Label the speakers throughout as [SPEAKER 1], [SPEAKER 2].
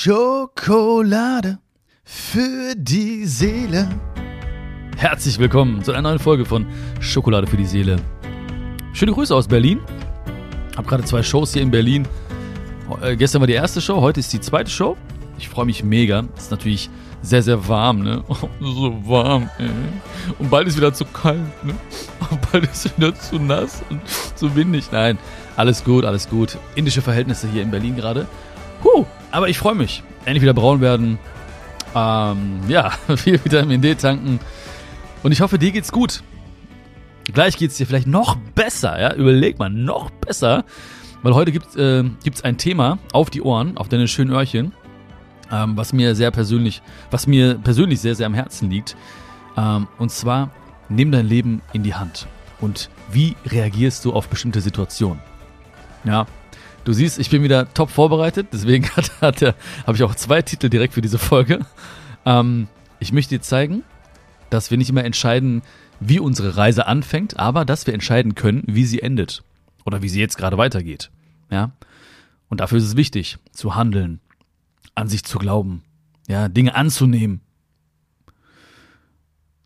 [SPEAKER 1] Schokolade für die Seele. Herzlich willkommen zu einer neuen Folge von Schokolade für die Seele. Schöne Grüße aus Berlin. Hab gerade zwei Shows hier in Berlin. Äh, gestern war die erste Show, heute ist die zweite Show. Ich freue mich mega. Ist natürlich sehr, sehr warm, ne? Oh, so warm, ey. Und bald ist wieder zu kalt, ne? Und bald ist wieder zu nass und zu windig. Nein, alles gut, alles gut. Indische Verhältnisse hier in Berlin gerade. Huh, aber ich freue mich. Endlich wieder braun werden. Ähm, ja, viel Vitamin D tanken. Und ich hoffe, dir geht's gut. Gleich geht's dir vielleicht noch besser, ja? Überleg mal, noch besser. Weil heute gibt äh, gibt's ein Thema auf die Ohren, auf deine schönen Öhrchen, ähm, was mir sehr persönlich, was mir persönlich sehr, sehr am Herzen liegt. Ähm, und zwar, nimm dein Leben in die Hand. Und wie reagierst du auf bestimmte Situationen? Ja, Du siehst, ich bin wieder top vorbereitet, deswegen hat, hat habe ich auch zwei Titel direkt für diese Folge. Ähm, ich möchte dir zeigen, dass wir nicht immer entscheiden, wie unsere Reise anfängt, aber dass wir entscheiden können, wie sie endet oder wie sie jetzt gerade weitergeht. Ja? Und dafür ist es wichtig, zu handeln, an sich zu glauben, ja, Dinge anzunehmen,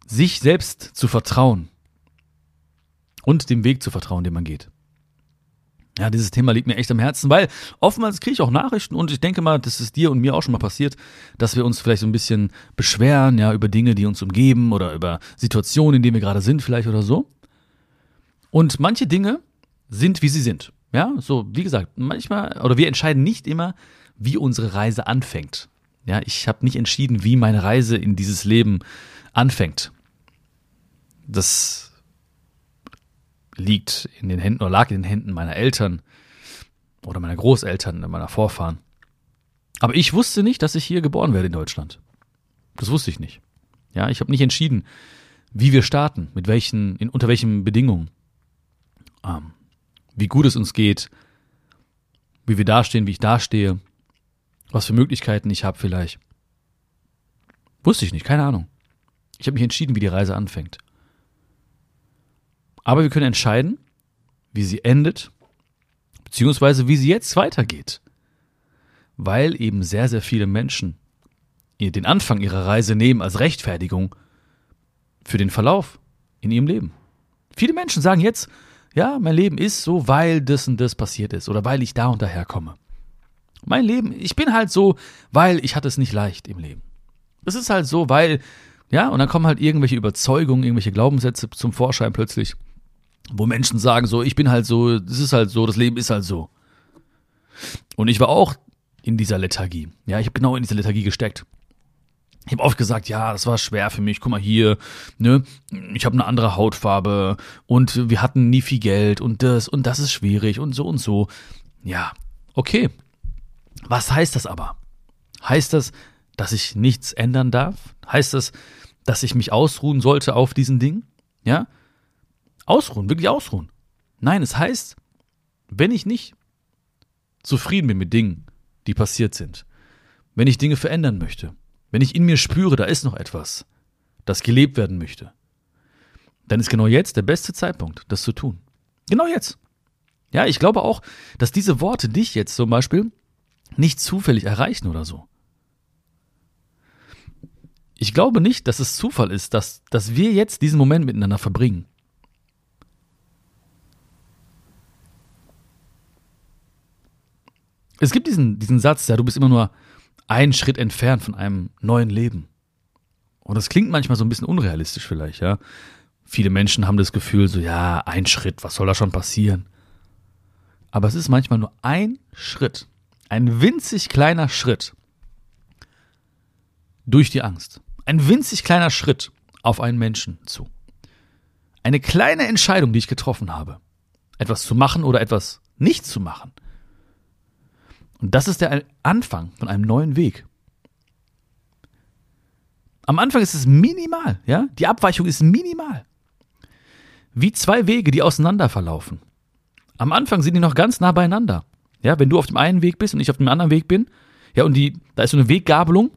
[SPEAKER 1] sich selbst zu vertrauen und dem Weg zu vertrauen, den man geht. Ja, dieses Thema liegt mir echt am Herzen, weil oftmals kriege ich auch Nachrichten und ich denke mal, das ist dir und mir auch schon mal passiert, dass wir uns vielleicht so ein bisschen beschweren, ja, über Dinge, die uns umgeben oder über Situationen, in denen wir gerade sind, vielleicht oder so. Und manche Dinge sind, wie sie sind. Ja, so, wie gesagt, manchmal, oder wir entscheiden nicht immer, wie unsere Reise anfängt. Ja, ich habe nicht entschieden, wie meine Reise in dieses Leben anfängt. Das liegt in den Händen oder lag in den Händen meiner Eltern oder meiner Großeltern, meiner Vorfahren. Aber ich wusste nicht, dass ich hier geboren werde in Deutschland. Das wusste ich nicht. Ja, ich habe nicht entschieden, wie wir starten, mit welchen, in, unter welchen Bedingungen, ähm, wie gut es uns geht, wie wir dastehen, wie ich dastehe, was für Möglichkeiten ich habe vielleicht. Wusste ich nicht, keine Ahnung. Ich habe mich entschieden, wie die Reise anfängt. Aber wir können entscheiden, wie sie endet, beziehungsweise wie sie jetzt weitergeht. Weil eben sehr, sehr viele Menschen den Anfang ihrer Reise nehmen als Rechtfertigung für den Verlauf in ihrem Leben. Viele Menschen sagen jetzt, ja, mein Leben ist so, weil das und das passiert ist oder weil ich da und daher komme. Mein Leben, ich bin halt so, weil ich hatte es nicht leicht im Leben. Es ist halt so, weil, ja, und dann kommen halt irgendwelche Überzeugungen, irgendwelche Glaubenssätze zum Vorschein plötzlich wo Menschen sagen so, ich bin halt so, es ist halt so, das Leben ist halt so. Und ich war auch in dieser Lethargie. Ja, ich habe genau in dieser Lethargie gesteckt. Ich habe oft gesagt, ja, das war schwer für mich. Guck mal hier, ne, ich habe eine andere Hautfarbe und wir hatten nie viel Geld und das und das ist schwierig und so und so. Ja, okay. Was heißt das aber? Heißt das, dass ich nichts ändern darf? Heißt das, dass ich mich ausruhen sollte auf diesen Dingen? Ja? Ausruhen, wirklich ausruhen. Nein, es heißt, wenn ich nicht zufrieden bin mit Dingen, die passiert sind, wenn ich Dinge verändern möchte, wenn ich in mir spüre, da ist noch etwas, das gelebt werden möchte, dann ist genau jetzt der beste Zeitpunkt, das zu tun. Genau jetzt. Ja, ich glaube auch, dass diese Worte dich jetzt zum Beispiel nicht zufällig erreichen oder so. Ich glaube nicht, dass es Zufall ist, dass, dass wir jetzt diesen Moment miteinander verbringen. Es gibt diesen, diesen Satz, ja, du bist immer nur einen Schritt entfernt von einem neuen Leben. Und das klingt manchmal so ein bisschen unrealistisch vielleicht, ja. Viele Menschen haben das Gefühl, so, ja, ein Schritt, was soll da schon passieren? Aber es ist manchmal nur ein Schritt, ein winzig kleiner Schritt durch die Angst. Ein winzig kleiner Schritt auf einen Menschen zu. Eine kleine Entscheidung, die ich getroffen habe. Etwas zu machen oder etwas nicht zu machen. Und das ist der Anfang von einem neuen Weg. Am Anfang ist es minimal, ja? Die Abweichung ist minimal. Wie zwei Wege, die auseinander verlaufen. Am Anfang sind die noch ganz nah beieinander. Ja, wenn du auf dem einen Weg bist und ich auf dem anderen Weg bin, ja, und die, da ist so eine Weggabelung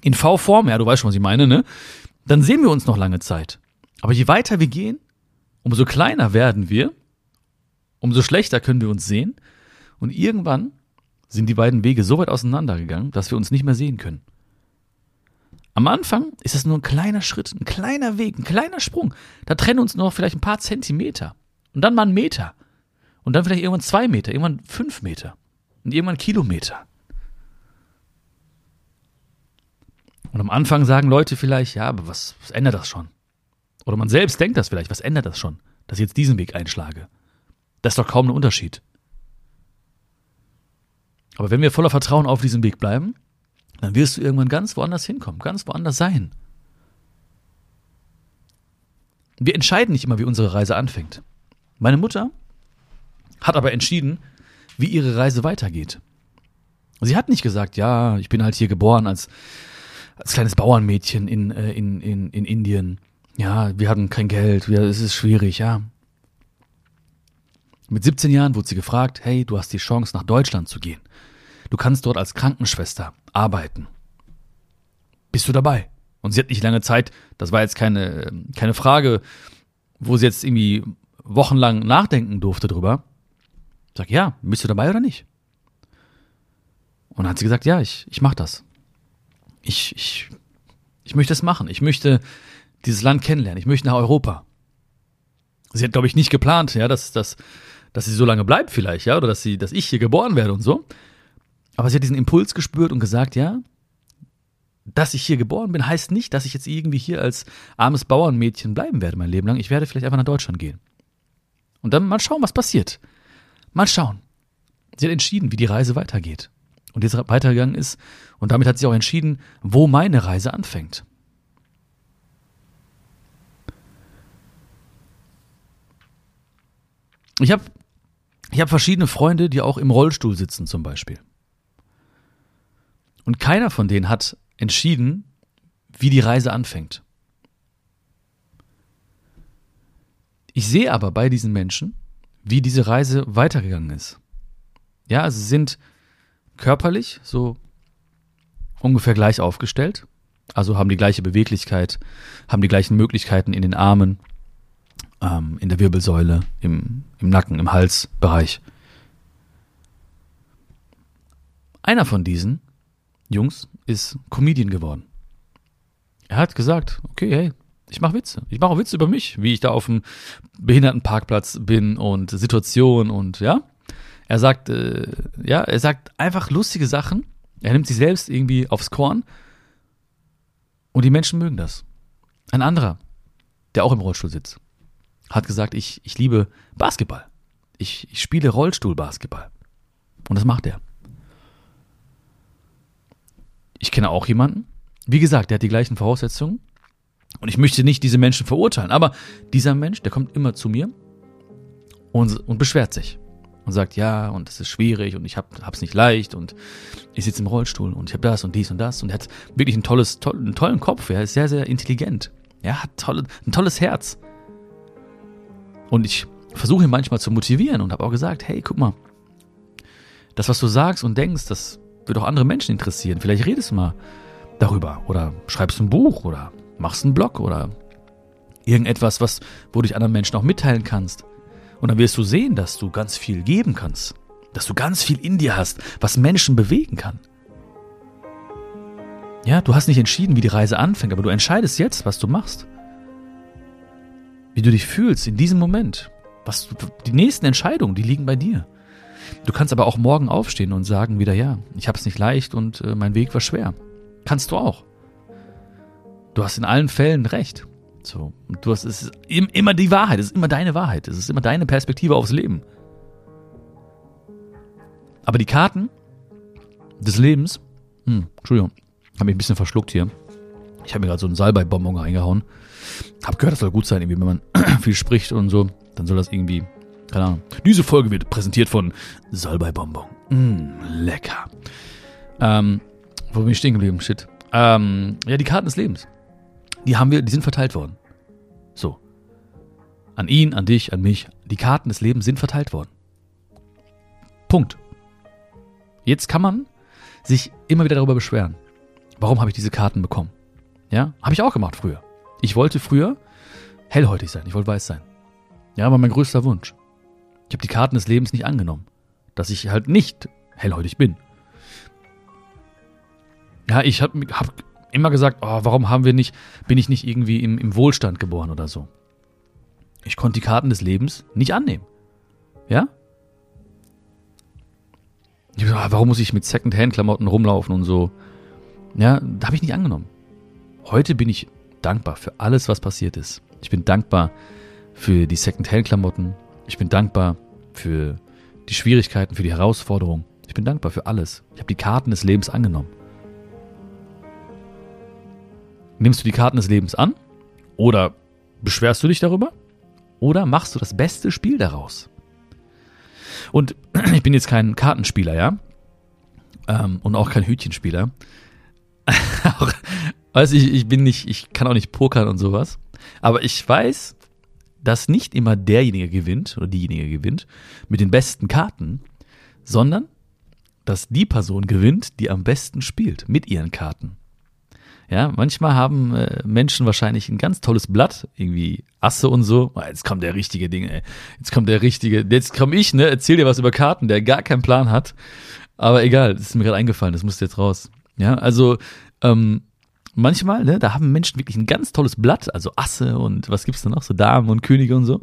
[SPEAKER 1] in V-Form, ja, du weißt schon, was ich meine, ne? Dann sehen wir uns noch lange Zeit. Aber je weiter wir gehen, umso kleiner werden wir, umso schlechter können wir uns sehen und irgendwann sind die beiden Wege so weit auseinandergegangen, dass wir uns nicht mehr sehen können. Am Anfang ist es nur ein kleiner Schritt, ein kleiner Weg, ein kleiner Sprung. Da trennen uns noch vielleicht ein paar Zentimeter. Und dann mal ein Meter. Und dann vielleicht irgendwann zwei Meter, irgendwann fünf Meter. Und irgendwann Kilometer. Und am Anfang sagen Leute vielleicht, ja, aber was, was ändert das schon? Oder man selbst denkt das vielleicht, was ändert das schon, dass ich jetzt diesen Weg einschlage? Das ist doch kaum ein Unterschied. Aber wenn wir voller Vertrauen auf diesem Weg bleiben, dann wirst du irgendwann ganz woanders hinkommen, ganz woanders sein. Wir entscheiden nicht immer, wie unsere Reise anfängt. Meine Mutter hat aber entschieden, wie ihre Reise weitergeht. Sie hat nicht gesagt, ja, ich bin halt hier geboren als, als kleines Bauernmädchen in, äh, in, in, in Indien. Ja, wir hatten kein Geld, wir, es ist schwierig, ja. Mit 17 Jahren wurde sie gefragt, hey, du hast die Chance, nach Deutschland zu gehen. Du kannst dort als Krankenschwester arbeiten. Bist du dabei? Und sie hat nicht lange Zeit, das war jetzt keine, keine Frage, wo sie jetzt irgendwie wochenlang nachdenken durfte drüber. Sag, ja, bist du dabei oder nicht? Und dann hat sie gesagt, ja, ich, ich mach das. Ich, ich, ich möchte es machen. Ich möchte dieses Land kennenlernen. Ich möchte nach Europa. Sie hat, glaube ich, nicht geplant, ja, dass, dass, dass sie so lange bleibt vielleicht, ja, oder dass sie, dass ich hier geboren werde und so. Aber sie hat diesen Impuls gespürt und gesagt, ja, dass ich hier geboren bin, heißt nicht, dass ich jetzt irgendwie hier als armes Bauernmädchen bleiben werde mein Leben lang. Ich werde vielleicht einfach nach Deutschland gehen. Und dann mal schauen, was passiert. Mal schauen. Sie hat entschieden, wie die Reise weitergeht. Und jetzt weitergegangen ist. Und damit hat sie auch entschieden, wo meine Reise anfängt. Ich habe ich hab verschiedene Freunde, die auch im Rollstuhl sitzen zum Beispiel. Und keiner von denen hat entschieden, wie die Reise anfängt. Ich sehe aber bei diesen Menschen, wie diese Reise weitergegangen ist. Ja, also sie sind körperlich so ungefähr gleich aufgestellt, also haben die gleiche Beweglichkeit, haben die gleichen Möglichkeiten in den Armen, ähm, in der Wirbelsäule, im, im Nacken, im Halsbereich. Einer von diesen Jungs ist Comedian geworden. Er hat gesagt, okay, hey, ich mache Witze. Ich mache auch Witze über mich, wie ich da auf dem Behindertenparkplatz bin und Situationen und ja. Er sagt, äh, ja, er sagt einfach lustige Sachen. Er nimmt sich selbst irgendwie aufs Korn und die Menschen mögen das. Ein anderer, der auch im Rollstuhl sitzt, hat gesagt, ich, ich liebe Basketball. Ich, ich spiele Rollstuhlbasketball. Und das macht er. Ich kenne auch jemanden, wie gesagt, der hat die gleichen Voraussetzungen. Und ich möchte nicht diese Menschen verurteilen, aber dieser Mensch, der kommt immer zu mir und, und beschwert sich und sagt, ja, und es ist schwierig und ich hab, hab's nicht leicht und ich sitze im Rollstuhl und ich habe das und dies und das und er hat wirklich ein tolles, toll, einen tollen Kopf, er ist sehr, sehr intelligent. Er hat tolle, ein tolles Herz. Und ich versuche ihn manchmal zu motivieren und habe auch gesagt, hey, guck mal, das, was du sagst und denkst, das wird auch andere Menschen interessieren. Vielleicht redest du mal darüber oder schreibst ein Buch oder machst einen Blog oder irgendetwas, was, wo du dich anderen Menschen auch mitteilen kannst. Und dann wirst du sehen, dass du ganz viel geben kannst. Dass du ganz viel in dir hast, was Menschen bewegen kann. Ja, du hast nicht entschieden, wie die Reise anfängt, aber du entscheidest jetzt, was du machst. Wie du dich fühlst in diesem Moment. Was, die nächsten Entscheidungen, die liegen bei dir. Du kannst aber auch morgen aufstehen und sagen wieder, ja, ich habe es nicht leicht und äh, mein Weg war schwer. Kannst du auch. Du hast in allen Fällen recht. So, du hast es ist immer die Wahrheit, es ist immer deine Wahrheit, es ist immer deine Perspektive aufs Leben. Aber die Karten des Lebens, hm, Entschuldigung, habe mich ein bisschen verschluckt hier. Ich habe mir gerade so einen Salbei-Bonbon reingehauen. Hab gehört, das soll gut sein, irgendwie, wenn man viel spricht und so, dann soll das irgendwie keine Ahnung. Diese Folge wird präsentiert von Salbei-Bonbon. Mm, lecker. Ähm, wo bin ich stehen geblieben? Shit. Ähm, ja, die Karten des Lebens. Die haben wir, die sind verteilt worden. So. An ihn, an dich, an mich. Die Karten des Lebens sind verteilt worden. Punkt. Jetzt kann man sich immer wieder darüber beschweren. Warum habe ich diese Karten bekommen? Ja, habe ich auch gemacht früher. Ich wollte früher hellhäutig sein, ich wollte weiß sein. Ja, war mein größter Wunsch. Ich habe die Karten des Lebens nicht angenommen, dass ich halt nicht hellhäutig bin. Ja, ich habe hab immer gesagt, oh, warum haben wir nicht, bin ich nicht irgendwie im, im Wohlstand geboren oder so. Ich konnte die Karten des Lebens nicht annehmen. Ja? Ich gesagt, ah, warum muss ich mit Secondhand-Klamotten rumlaufen und so? Ja, da habe ich nicht angenommen. Heute bin ich dankbar für alles, was passiert ist. Ich bin dankbar für die Secondhand-Klamotten. Ich bin dankbar für die Schwierigkeiten, für die Herausforderungen. Ich bin dankbar für alles. Ich habe die Karten des Lebens angenommen. Nimmst du die Karten des Lebens an? Oder beschwerst du dich darüber? Oder machst du das beste Spiel daraus? Und ich bin jetzt kein Kartenspieler, ja? Ähm, und auch kein Hütchenspieler. also ich, ich bin nicht, ich kann auch nicht pokern und sowas. Aber ich weiß, dass nicht immer derjenige gewinnt oder diejenige gewinnt mit den besten Karten, sondern dass die Person gewinnt, die am besten spielt mit ihren Karten. Ja, manchmal haben äh, Menschen wahrscheinlich ein ganz tolles Blatt, irgendwie Asse und so. Oh, jetzt kommt der richtige Ding, ey. Jetzt kommt der richtige, jetzt komm ich, ne, erzähl dir was über Karten, der gar keinen Plan hat. Aber egal, das ist mir gerade eingefallen, das musste jetzt raus. Ja, also ähm, manchmal, ne, da haben Menschen wirklich ein ganz tolles Blatt, also Asse und was gibt's da noch, so Damen und Könige und so.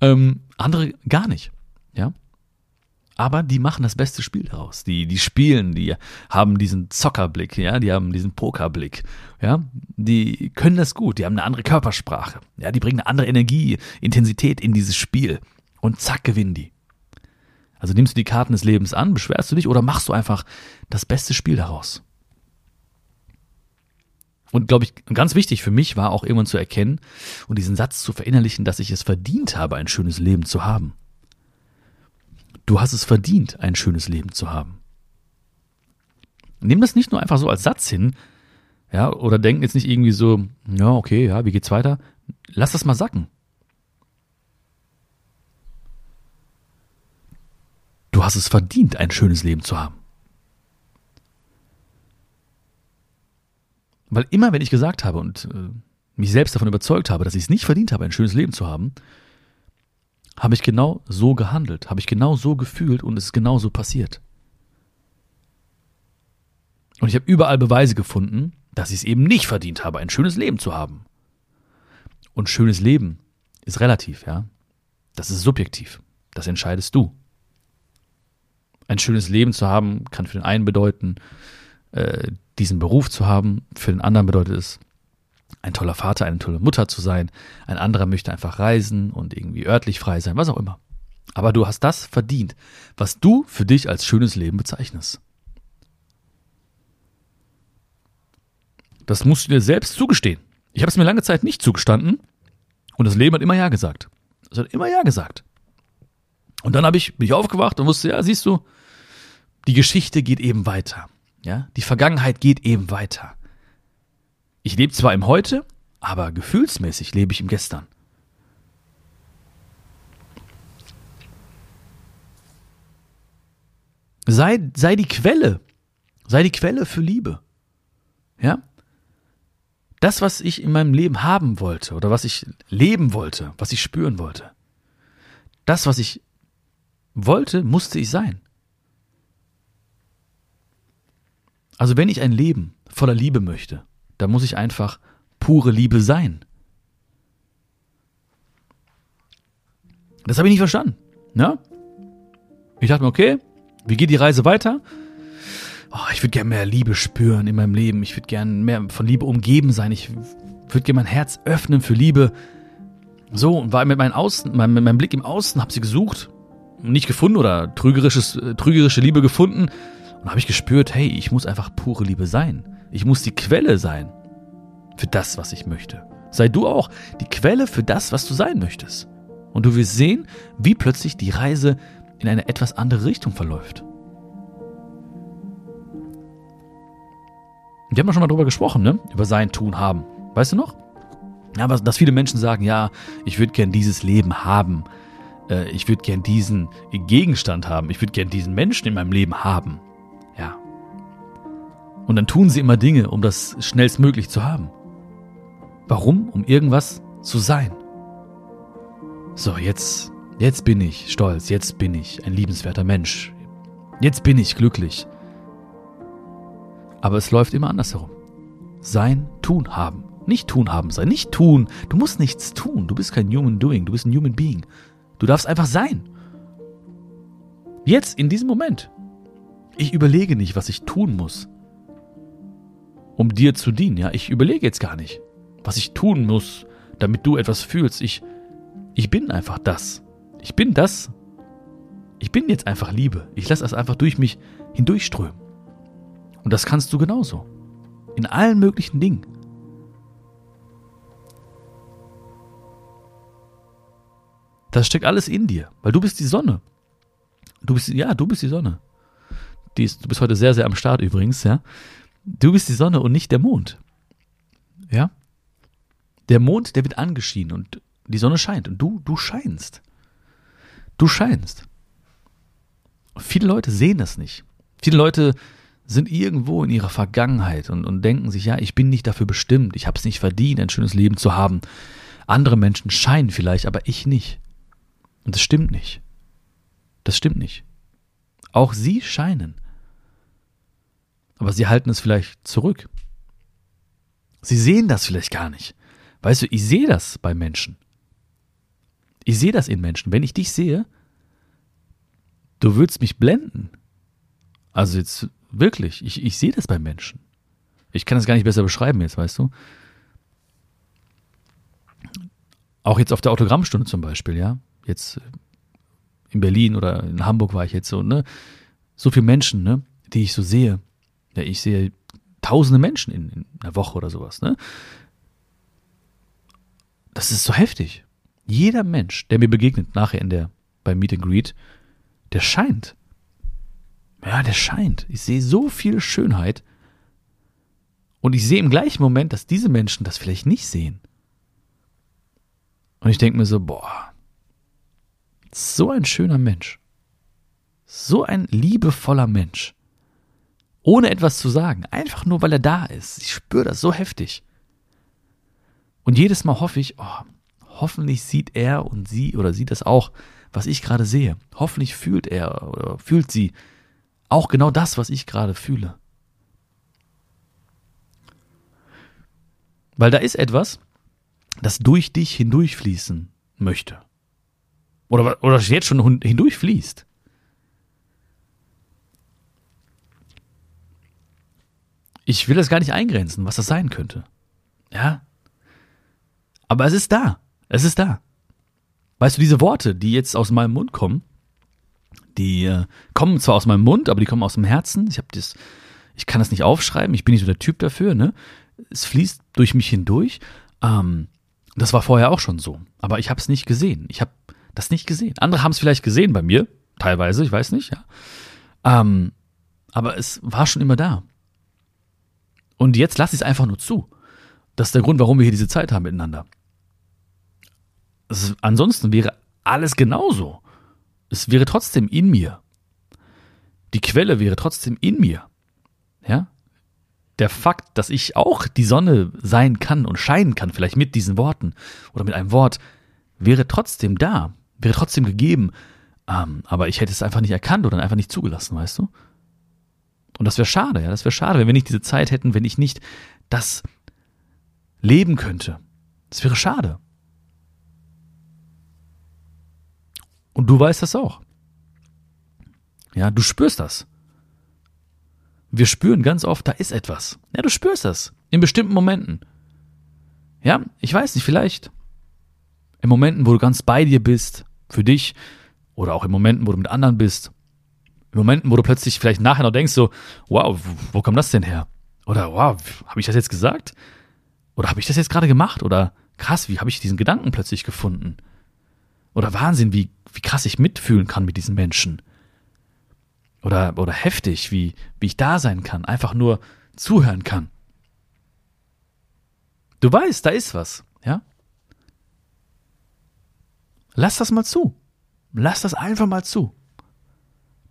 [SPEAKER 1] Ähm, andere gar nicht. Ja, aber die machen das beste Spiel daraus. Die, die spielen, die haben diesen Zockerblick, ja, die haben diesen Pokerblick, ja, die können das gut, die haben eine andere Körpersprache, ja, die bringen eine andere Energie, Intensität in dieses Spiel und zack, gewinnen die. Also nimmst du die Karten des Lebens an, beschwerst du dich oder machst du einfach das beste Spiel daraus? Und glaube ich, ganz wichtig für mich war auch irgendwann zu erkennen und diesen Satz zu verinnerlichen, dass ich es verdient habe, ein schönes Leben zu haben. Du hast es verdient, ein schönes Leben zu haben. Nimm das nicht nur einfach so als Satz hin, ja, oder denk jetzt nicht irgendwie so, ja, okay, ja, wie geht's weiter? Lass das mal sacken. Du hast es verdient, ein schönes Leben zu haben. Weil immer, wenn ich gesagt habe und äh, mich selbst davon überzeugt habe, dass ich es nicht verdient habe, ein schönes Leben zu haben, habe ich genau so gehandelt, habe ich genau so gefühlt und es ist genau so passiert. Und ich habe überall Beweise gefunden, dass ich es eben nicht verdient habe, ein schönes Leben zu haben. Und schönes Leben ist relativ, ja. Das ist subjektiv. Das entscheidest du. Ein schönes Leben zu haben kann für den einen bedeuten, äh, diesen Beruf zu haben. Für den anderen bedeutet es, ein toller Vater, eine tolle Mutter zu sein. Ein anderer möchte einfach reisen und irgendwie örtlich frei sein, was auch immer. Aber du hast das verdient, was du für dich als schönes Leben bezeichnest. Das musst du dir selbst zugestehen. Ich habe es mir lange Zeit nicht zugestanden und das Leben hat immer Ja gesagt. Es hat immer Ja gesagt. Und dann habe ich, bin ich aufgewacht und wusste, ja, siehst du, die Geschichte geht eben weiter. Ja, die Vergangenheit geht eben weiter. Ich lebe zwar im Heute, aber gefühlsmäßig lebe ich im Gestern. Sei, sei die Quelle. Sei die Quelle für Liebe. Ja? Das, was ich in meinem Leben haben wollte oder was ich leben wollte, was ich spüren wollte. Das, was ich wollte, musste ich sein. Also wenn ich ein Leben voller Liebe möchte, da muss ich einfach pure Liebe sein. Das habe ich nicht verstanden. Ja? Ich dachte mir, okay, wie geht die Reise weiter? Oh, ich würde gerne mehr Liebe spüren in meinem Leben. Ich würde gerne mehr von Liebe umgeben sein. Ich würde gerne mein Herz öffnen für Liebe. So, und war mit, meinem Außen, mit meinem Blick im Außen, habe sie gesucht, nicht gefunden oder trügerisches, äh, trügerische Liebe gefunden. Und habe ich gespürt, hey, ich muss einfach pure Liebe sein. Ich muss die Quelle sein für das, was ich möchte. Sei du auch die Quelle für das, was du sein möchtest. Und du wirst sehen, wie plötzlich die Reise in eine etwas andere Richtung verläuft. Wir haben ja schon mal drüber gesprochen, ne? Über sein Tun haben. Weißt du noch? Ja, aber dass viele Menschen sagen, ja, ich würde gern dieses Leben haben. Äh, ich würde gern diesen Gegenstand haben. Ich würde gern diesen Menschen in meinem Leben haben. Und dann tun sie immer Dinge, um das schnellstmöglich zu haben. Warum? Um irgendwas zu sein. So, jetzt, jetzt bin ich stolz, jetzt bin ich ein liebenswerter Mensch. Jetzt bin ich glücklich. Aber es läuft immer andersherum. Sein, tun, haben. Nicht tun, haben sein. Nicht tun. Du musst nichts tun. Du bist kein Human Doing. Du bist ein Human Being. Du darfst einfach sein. Jetzt, in diesem Moment. Ich überlege nicht, was ich tun muss, um dir zu dienen. Ja, ich überlege jetzt gar nicht, was ich tun muss, damit du etwas fühlst. Ich, ich bin einfach das. Ich bin das. Ich bin jetzt einfach Liebe. Ich lasse es einfach durch mich hindurchströmen. Und das kannst du genauso. In allen möglichen Dingen. Das steckt alles in dir, weil du bist die Sonne. Du bist, ja, du bist die Sonne. Die ist, du bist heute sehr, sehr am Start übrigens, ja. Du bist die Sonne und nicht der Mond. Ja? Der Mond, der wird angeschienen und die Sonne scheint und du, du scheinst. Du scheinst. Viele Leute sehen das nicht. Viele Leute sind irgendwo in ihrer Vergangenheit und, und denken sich, ja, ich bin nicht dafür bestimmt, ich habe es nicht verdient, ein schönes Leben zu haben. Andere Menschen scheinen vielleicht, aber ich nicht. Und das stimmt nicht. Das stimmt nicht. Auch sie scheinen. Aber sie halten es vielleicht zurück. Sie sehen das vielleicht gar nicht. Weißt du, ich sehe das bei Menschen. Ich sehe das in Menschen. Wenn ich dich sehe, du würdest mich blenden. Also jetzt wirklich, ich, ich sehe das bei Menschen. Ich kann das gar nicht besser beschreiben jetzt, weißt du. Auch jetzt auf der Autogrammstunde zum Beispiel, ja. Jetzt in Berlin oder in Hamburg war ich jetzt so, ne? So viele Menschen, ne? Die ich so sehe. Ja, ich sehe tausende Menschen in, in einer Woche oder sowas, ne? Das ist so heftig. Jeder Mensch, der mir begegnet nachher in der, beim Meet and Greet, der scheint. Ja, der scheint. Ich sehe so viel Schönheit. Und ich sehe im gleichen Moment, dass diese Menschen das vielleicht nicht sehen. Und ich denke mir so, boah, so ein schöner Mensch. So ein liebevoller Mensch. Ohne etwas zu sagen. Einfach nur, weil er da ist. Ich spüre das so heftig. Und jedes Mal hoffe ich, oh, hoffentlich sieht er und sie oder sie das auch, was ich gerade sehe. Hoffentlich fühlt er oder fühlt sie auch genau das, was ich gerade fühle. Weil da ist etwas, das durch dich hindurchfließen möchte. Oder, oder jetzt schon hindurchfließt. Ich will das gar nicht eingrenzen, was das sein könnte. Ja, aber es ist da. Es ist da. Weißt du, diese Worte, die jetzt aus meinem Mund kommen, die äh, kommen zwar aus meinem Mund, aber die kommen aus dem Herzen. Ich habe das, ich kann das nicht aufschreiben. Ich bin nicht so der Typ dafür. Ne, es fließt durch mich hindurch. Ähm, das war vorher auch schon so, aber ich habe es nicht gesehen. Ich habe das nicht gesehen. Andere haben es vielleicht gesehen bei mir, teilweise. Ich weiß nicht. Ja, ähm, aber es war schon immer da. Und jetzt lasse ich es einfach nur zu. Das ist der Grund, warum wir hier diese Zeit haben miteinander. Es, ansonsten wäre alles genauso. Es wäre trotzdem in mir. Die Quelle wäre trotzdem in mir. Ja? Der Fakt, dass ich auch die Sonne sein kann und scheinen kann, vielleicht mit diesen Worten oder mit einem Wort, wäre trotzdem da, wäre trotzdem gegeben. Ähm, aber ich hätte es einfach nicht erkannt oder einfach nicht zugelassen, weißt du? Und das wäre schade, ja, das wäre schade, wenn wir nicht diese Zeit hätten, wenn ich nicht das leben könnte. Das wäre schade. Und du weißt das auch. Ja, du spürst das. Wir spüren ganz oft, da ist etwas. Ja, du spürst das. In bestimmten Momenten. Ja, ich weiß nicht, vielleicht in Momenten, wo du ganz bei dir bist, für dich, oder auch in Momenten, wo du mit anderen bist. Momenten, wo du plötzlich vielleicht nachher noch denkst, so, wow, wo kommt das denn her? Oder wow, habe ich das jetzt gesagt? Oder habe ich das jetzt gerade gemacht? Oder krass, wie habe ich diesen Gedanken plötzlich gefunden? Oder Wahnsinn, wie, wie krass ich mitfühlen kann mit diesen Menschen. Oder, oder heftig, wie, wie ich da sein kann, einfach nur zuhören kann. Du weißt, da ist was, ja? Lass das mal zu. Lass das einfach mal zu.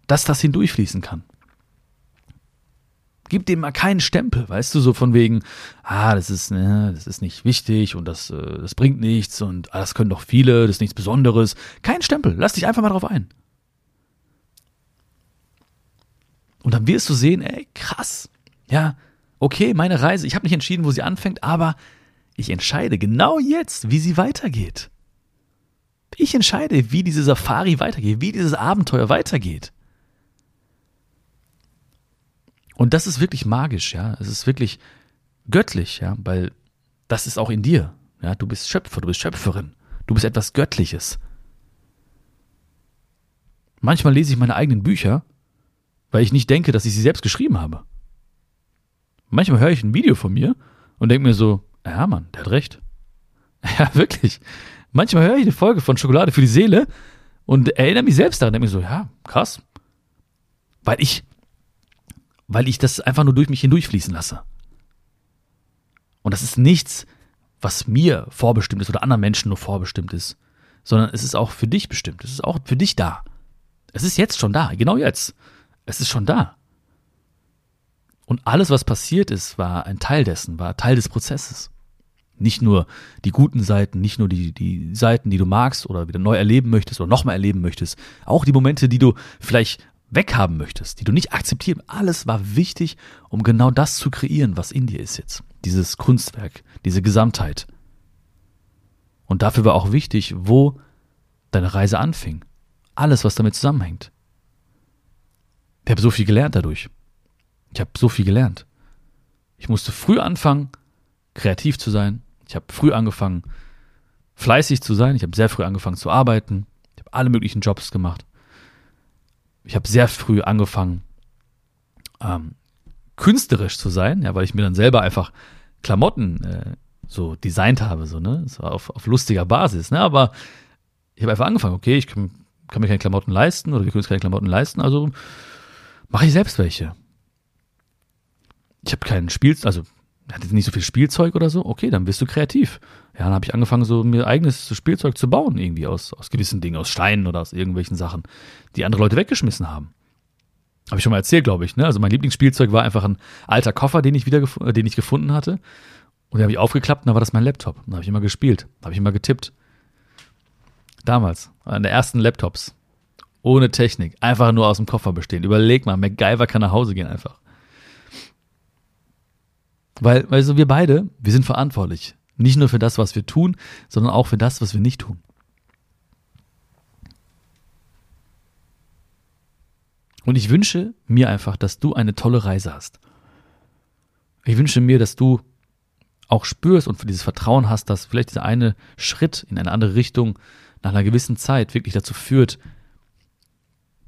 [SPEAKER 1] Dass das hindurchfließen kann. Gib dem mal keinen Stempel, weißt du, so von wegen, ah, das ist, ne, das ist nicht wichtig und das, äh, das bringt nichts und ah, das können doch viele, das ist nichts Besonderes. Kein Stempel, lass dich einfach mal drauf ein. Und dann wirst du sehen, ey, krass, Ja, okay, meine Reise, ich habe nicht entschieden, wo sie anfängt, aber ich entscheide genau jetzt, wie sie weitergeht. Ich entscheide, wie diese Safari weitergeht, wie dieses Abenteuer weitergeht. Und das ist wirklich magisch, ja. Es ist wirklich göttlich, ja, weil das ist auch in dir. Ja, du bist Schöpfer, du bist Schöpferin. Du bist etwas Göttliches. Manchmal lese ich meine eigenen Bücher, weil ich nicht denke, dass ich sie selbst geschrieben habe. Manchmal höre ich ein Video von mir und denke mir so, ja Mann, der hat recht. Ja, wirklich. Manchmal höre ich eine Folge von Schokolade für die Seele und erinnere mich selbst daran, denke mir so, ja, krass. Weil ich, weil ich das einfach nur durch mich hindurchfließen lasse. Und das ist nichts, was mir vorbestimmt ist oder anderen Menschen nur vorbestimmt ist, sondern es ist auch für dich bestimmt. Es ist auch für dich da. Es ist jetzt schon da, genau jetzt. Es ist schon da. Und alles, was passiert ist, war ein Teil dessen, war Teil des Prozesses. Nicht nur die guten Seiten, nicht nur die, die Seiten, die du magst oder wieder neu erleben möchtest oder nochmal erleben möchtest. Auch die Momente, die du vielleicht weghaben möchtest, die du nicht akzeptierst. Alles war wichtig, um genau das zu kreieren, was in dir ist jetzt. Dieses Kunstwerk, diese Gesamtheit. Und dafür war auch wichtig, wo deine Reise anfing. Alles, was damit zusammenhängt. Ich habe so viel gelernt dadurch. Ich habe so viel gelernt. Ich musste früh anfangen, kreativ zu sein. Ich habe früh angefangen, fleißig zu sein. Ich habe sehr früh angefangen zu arbeiten. Ich habe alle möglichen Jobs gemacht. Ich habe sehr früh angefangen, ähm, künstlerisch zu sein, ja, weil ich mir dann selber einfach Klamotten äh, so designt habe, so, ne? Das war auf, auf lustiger Basis, ne? Aber ich habe einfach angefangen, okay, ich kann, kann mir keine Klamotten leisten oder wir können uns keine Klamotten leisten, also mache ich selbst welche. Ich habe keinen Spiel, also hatte nicht so viel Spielzeug oder so, okay, dann bist du kreativ. Ja, dann habe ich angefangen, so mir eigenes Spielzeug zu bauen, irgendwie aus, aus gewissen Dingen, aus Steinen oder aus irgendwelchen Sachen, die andere Leute weggeschmissen haben. Habe ich schon mal erzählt, glaube ich. Ne? Also mein Lieblingsspielzeug war einfach ein alter Koffer, den ich wieder, äh, den ich gefunden hatte. Und den habe ich aufgeklappt und da war das mein Laptop. Da habe ich immer gespielt, habe ich immer getippt. Damals, an der ersten Laptops. Ohne Technik, einfach nur aus dem Koffer bestehen. Überleg mal, MacGyver kann nach Hause gehen einfach. Weil, weil so wir beide, wir sind verantwortlich. Nicht nur für das, was wir tun, sondern auch für das, was wir nicht tun. Und ich wünsche mir einfach, dass du eine tolle Reise hast. Ich wünsche mir, dass du auch spürst und dieses Vertrauen hast, dass vielleicht dieser eine Schritt in eine andere Richtung nach einer gewissen Zeit wirklich dazu führt,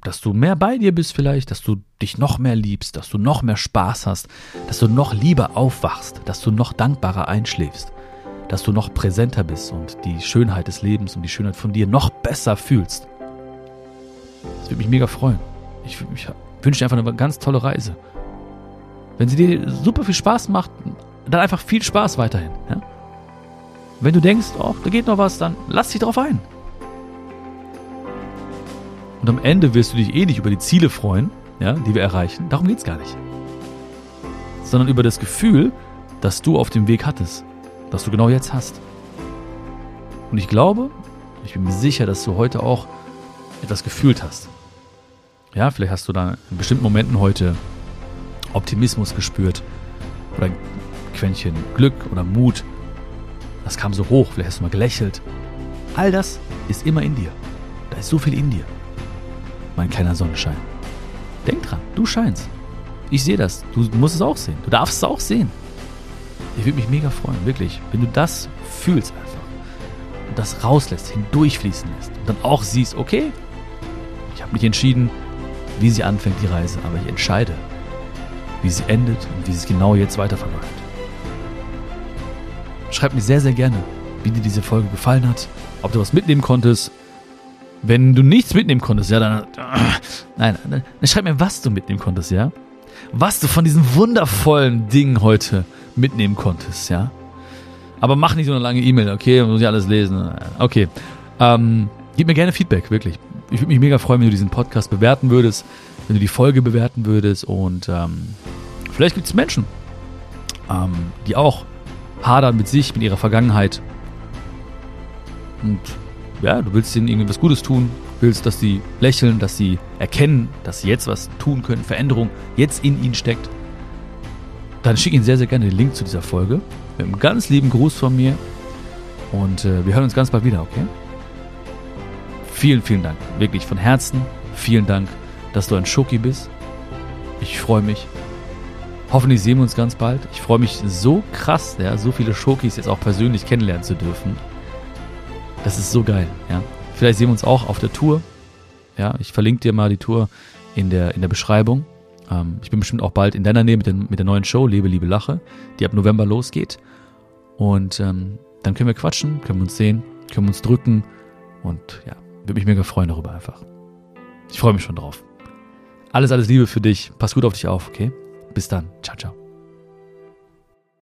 [SPEAKER 1] dass du mehr bei dir bist vielleicht, dass du dich noch mehr liebst, dass du noch mehr Spaß hast, dass du noch lieber aufwachst, dass du noch dankbarer einschläfst, dass du noch präsenter bist und die Schönheit des Lebens und die Schönheit von dir noch besser fühlst. Das würde mich mega freuen. Ich, ich wünsche dir einfach eine ganz tolle Reise. Wenn sie dir super viel Spaß macht, dann einfach viel Spaß weiterhin. Ja? Wenn du denkst, oh, da geht noch was, dann lass dich drauf ein. Und am Ende wirst du dich eh nicht über die Ziele freuen, ja, die wir erreichen. Darum geht es gar nicht. Sondern über das Gefühl, das du auf dem Weg hattest. Das du genau jetzt hast. Und ich glaube, ich bin mir sicher, dass du heute auch etwas gefühlt hast. Ja, vielleicht hast du da in bestimmten Momenten heute Optimismus gespürt oder ein Quäntchen Glück oder Mut. Das kam so hoch, vielleicht hast du mal gelächelt. All das ist immer in dir. Da ist so viel in dir. Mein kleiner Sonnenschein. Denk dran, du scheinst. Ich sehe das. Du musst es auch sehen. Du darfst es auch sehen. Ich würde mich mega freuen, wirklich, wenn du das fühlst einfach. Und das rauslässt, hindurchfließen lässt. Und dann auch siehst, okay, ich habe mich entschieden, wie sie anfängt, die Reise, aber ich entscheide, wie sie endet und wie es genau jetzt weiter. Schreib mir sehr, sehr gerne, wie dir diese Folge gefallen hat, ob du was mitnehmen konntest. Wenn du nichts mitnehmen konntest, ja, dann. Nein, dann schreib mir, was du mitnehmen konntest, ja? Was du von diesem wundervollen Ding heute mitnehmen konntest, ja? Aber mach nicht so eine lange E-Mail, okay? Muss ich alles lesen. Okay. Ähm, gib mir gerne Feedback, wirklich ich würde mich mega freuen, wenn du diesen Podcast bewerten würdest, wenn du die Folge bewerten würdest und ähm, vielleicht gibt es Menschen, ähm, die auch hadern mit sich, mit ihrer Vergangenheit und ja, du willst ihnen irgendwie was Gutes tun, willst, dass sie lächeln, dass sie erkennen, dass sie jetzt was tun können, Veränderung jetzt in ihnen steckt. Dann schick Ihnen sehr, sehr gerne den Link zu dieser Folge. Mit einem ganz lieben Gruß von mir. Und äh, wir hören uns ganz bald wieder, okay? Vielen, vielen Dank. Wirklich von Herzen. Vielen Dank, dass du ein Schoki bist. Ich freue mich. Hoffentlich sehen wir uns ganz bald. Ich freue mich so krass, ja, so viele Schokis jetzt auch persönlich kennenlernen zu dürfen. Das ist so geil, ja. Vielleicht sehen wir uns auch auf der Tour. Ja, ich verlinke dir mal die Tour in der, in der Beschreibung. Ähm, ich bin bestimmt auch bald in deiner Nähe mit, den, mit der neuen Show Lebe, Liebe, Lache, die ab November losgeht. Und ähm, dann können wir quatschen, können wir uns sehen, können wir uns drücken und ja, würde mich mega freuen darüber einfach. Ich freue mich schon drauf. Alles, alles Liebe für dich. Pass gut auf dich auf, okay? Bis dann. Ciao, ciao.